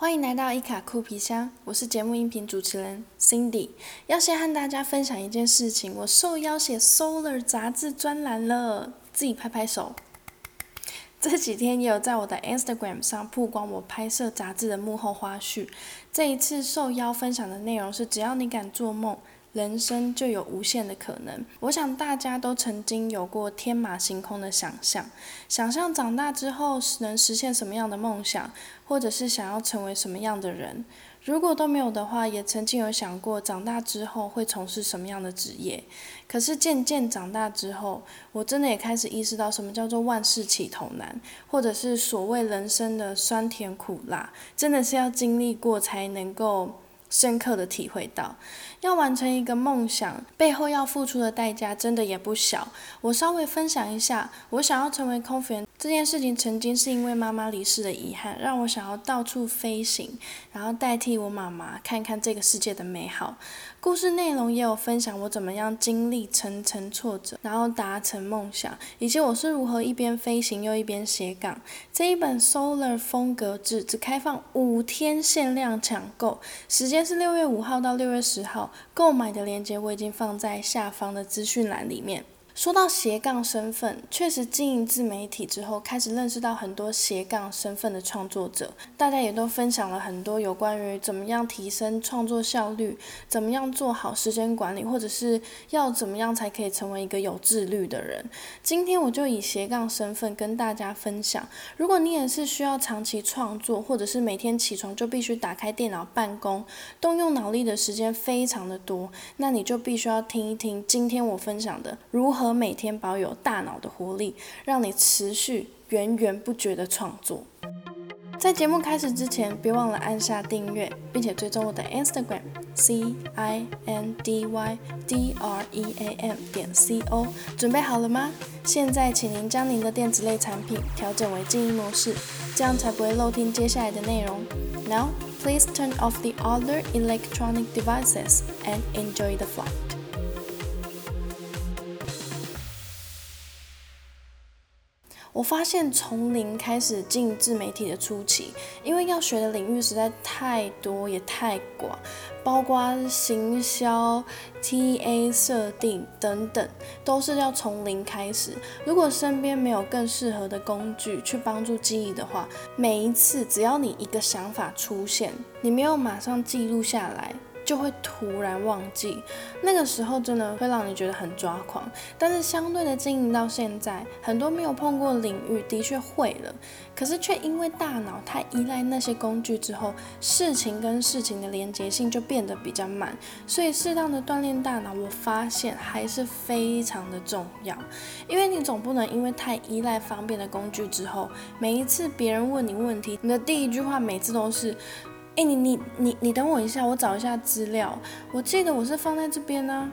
欢迎来到伊卡酷皮箱，我是节目音频主持人 Cindy。要先和大家分享一件事情，我受邀写《Solar》杂志专栏了，自己拍拍手。这几天也有在我的 Instagram 上曝光我拍摄杂志的幕后花絮。这一次受邀分享的内容是：只要你敢做梦。人生就有无限的可能。我想大家都曾经有过天马行空的想象，想象长大之后能实现什么样的梦想，或者是想要成为什么样的人。如果都没有的话，也曾经有想过长大之后会从事什么样的职业。可是渐渐长大之后，我真的也开始意识到什么叫做万事起头难，或者是所谓人生的酸甜苦辣，真的是要经历过才能够。深刻的体会到，要完成一个梦想，背后要付出的代价真的也不小。我稍微分享一下，我想要成为空服员这件事情，曾经是因为妈妈离世的遗憾，让我想要到处飞行，然后代替我妈妈看看这个世界的美好。故事内容也有分享我怎么样经历层层挫折，然后达成梦想，以及我是如何一边飞行又一边斜杠。这一本 Solar 风格志只开放五天限量抢购，时间但是六月五号到六月十号，购买的链接我已经放在下方的资讯栏里面。说到斜杠身份，确实经营自媒体之后，开始认识到很多斜杠身份的创作者，大家也都分享了很多有关于怎么样提升创作效率，怎么样做好时间管理，或者是要怎么样才可以成为一个有自律的人。今天我就以斜杠身份跟大家分享，如果你也是需要长期创作，或者是每天起床就必须打开电脑办公，动用脑力的时间非常的多，那你就必须要听一听今天我分享的如何。每天保有大脑的活力，让你持续源源不绝的创作。在节目开始之前，别忘了按下订阅，并且追踪我的 Instagram C I N D Y D R E A M 点 C O。准备好了吗？现在，请您将您的电子类产品调整为静音模式，这样才不会漏听接下来的内容。Now, please turn off the other electronic devices and enjoy the flight. 我发现从零开始进自媒体的初期，因为要学的领域实在太多也太广，包括行销、TA 设定等等，都是要从零开始。如果身边没有更适合的工具去帮助记忆的话，每一次只要你一个想法出现，你没有马上记录下来。就会突然忘记，那个时候真的会让你觉得很抓狂。但是相对的经营到现在，很多没有碰过领域的确会了，可是却因为大脑太依赖那些工具之后，事情跟事情的连接性就变得比较慢。所以适当的锻炼大脑，我发现还是非常的重要。因为你总不能因为太依赖方便的工具之后，每一次别人问你问题，你的第一句话每次都是。哎，你你你你等我一下，我找一下资料。我记得我是放在这边呢，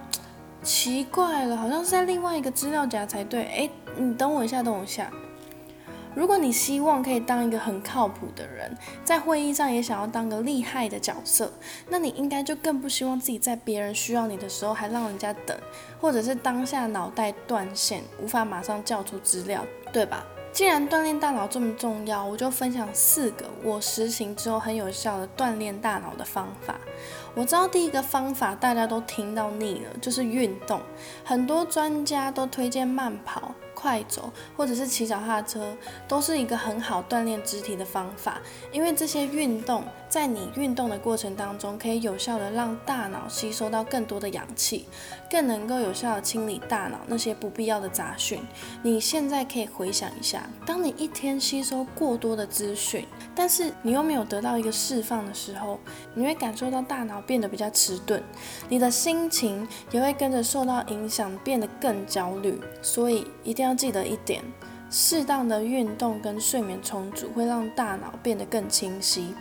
奇怪了，好像是在另外一个资料夹才对。哎，你等我一下，等我一下。如果你希望可以当一个很靠谱的人，在会议上也想要当个厉害的角色，那你应该就更不希望自己在别人需要你的时候还让人家等，或者是当下脑袋断线，无法马上叫出资料，对吧？既然锻炼大脑这么重要，我就分享四个我实行之后很有效的锻炼大脑的方法。我知道第一个方法大家都听到腻了，就是运动。很多专家都推荐慢跑。快走或者是骑脚踏车，都是一个很好锻炼肢体的方法。因为这些运动在你运动的过程当中，可以有效的让大脑吸收到更多的氧气，更能够有效的清理大脑那些不必要的杂讯。你现在可以回想一下，当你一天吸收过多的资讯，但是你又没有得到一个释放的时候，你会感受到大脑变得比较迟钝，你的心情也会跟着受到影响，变得更焦虑。所以一定要。记得一点，适当的运动跟睡眠充足会让大脑变得更清晰。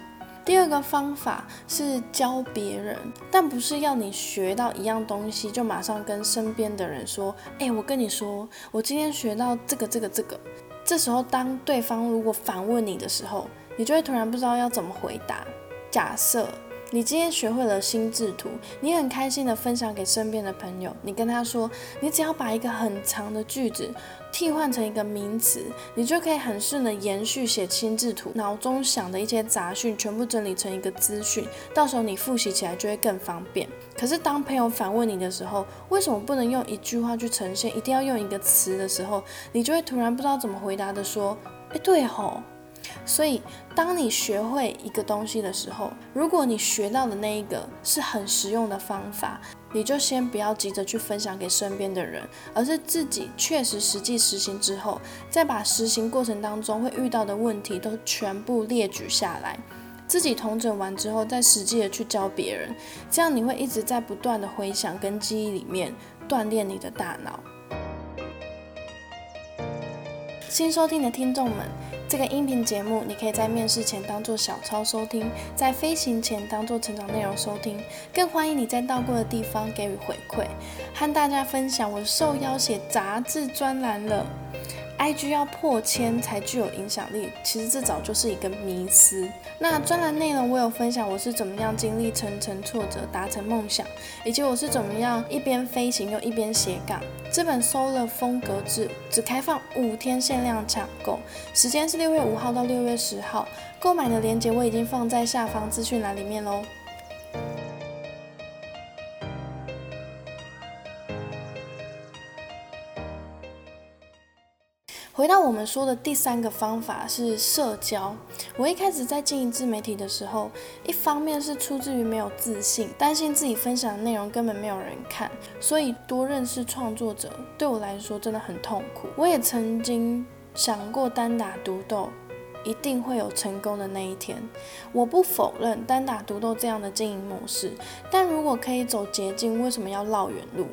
第二个方法是教别人，但不是要你学到一样东西就马上跟身边的人说：“哎，我跟你说，我今天学到这个这个这个。”这时候，当对方如果反问你的时候，你就会突然不知道要怎么回答。假设你今天学会了心智图，你很开心的分享给身边的朋友。你跟他说，你只要把一个很长的句子替换成一个名词，你就可以很顺的延续写心智图。脑中想的一些杂讯全部整理成一个资讯，到时候你复习起来就会更方便。可是当朋友反问你的时候，为什么不能用一句话去呈现，一定要用一个词的时候，你就会突然不知道怎么回答的说，哎，对吼。所以，当你学会一个东西的时候，如果你学到的那一个是很实用的方法，你就先不要急着去分享给身边的人，而是自己确实实际实行之后，再把实行过程当中会遇到的问题都全部列举下来，自己统整完之后，再实际的去教别人，这样你会一直在不断的回想跟记忆里面锻炼你的大脑。新收听的听众们。这个音频节目，你可以在面试前当做小抄收听，在飞行前当做成长内容收听，更欢迎你在到过的地方给予回馈，和大家分享我受邀写杂志专栏了。IG 要破千才具有影响力，其实这早就是一个迷思。那专栏内容我有分享我是怎么样经历层层挫折达成梦想，以及我是怎么样一边飞行又一边斜杠。这本 Solar 风格志只开放五天限量抢购，时间是六月五号到六月十号，购买的链接我已经放在下方资讯栏里面喽。回到我们说的第三个方法是社交。我一开始在经营自媒体的时候，一方面是出自于没有自信，担心自己分享的内容根本没有人看，所以多认识创作者对我来说真的很痛苦。我也曾经想过单打独斗，一定会有成功的那一天。我不否认单打独斗这样的经营模式，但如果可以走捷径，为什么要绕远路？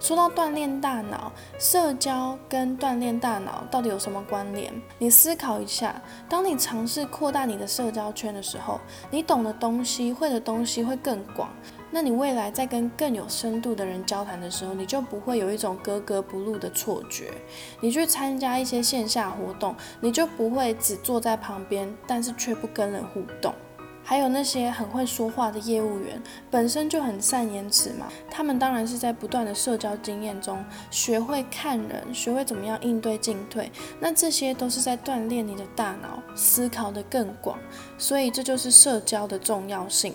说到锻炼大脑，社交跟锻炼大脑到底有什么关联？你思考一下，当你尝试扩大你的社交圈的时候，你懂的东西、会的东西会更广。那你未来在跟更有深度的人交谈的时候，你就不会有一种格格不入的错觉。你去参加一些线下活动，你就不会只坐在旁边，但是却不跟人互动。还有那些很会说话的业务员，本身就很善言辞嘛。他们当然是在不断的社交经验中，学会看人，学会怎么样应对进退。那这些都是在锻炼你的大脑，思考的更广。所以这就是社交的重要性。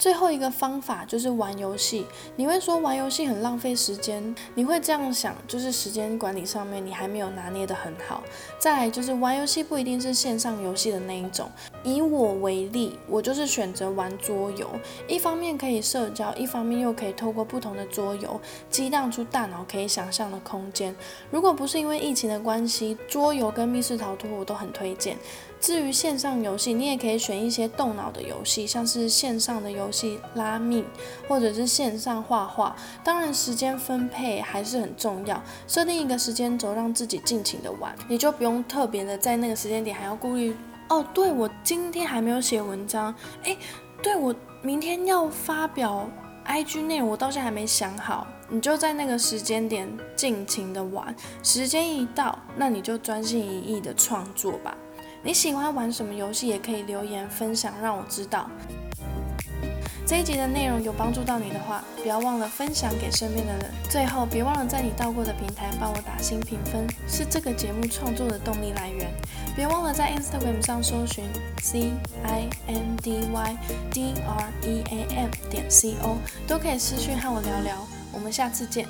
最后一个方法就是玩游戏。你会说玩游戏很浪费时间，你会这样想，就是时间管理上面你还没有拿捏得很好。再来就是玩游戏不一定是线上游戏的那一种。以我为例，我就是选择玩桌游，一方面可以社交，一方面又可以透过不同的桌游激荡出大脑可以想象的空间。如果不是因为疫情的关系，桌游跟密室逃脱我都很推荐。至于线上游戏，你也可以选一些动脑的游戏，像是线上的游戏拉密，或者是线上画画。当然，时间分配还是很重要，设定一个时间轴，让自己尽情的玩，你就不用特别的在那个时间点还要顾虑。哦，对我今天还没有写文章，诶，对我明天要发表 IG 内容，我到现在还没想好。你就在那个时间点尽情的玩，时间一到，那你就专心一意的创作吧。你喜欢玩什么游戏？也可以留言分享，让我知道。这一集的内容有帮助到你的话，不要忘了分享给身边的人。最后，别忘了在你到过的平台帮我打新评分，是这个节目创作的动力来源。别忘了在 Instagram 上搜寻 C I N D Y D R E A M 点 C O，都可以私讯和我聊聊。我们下次见。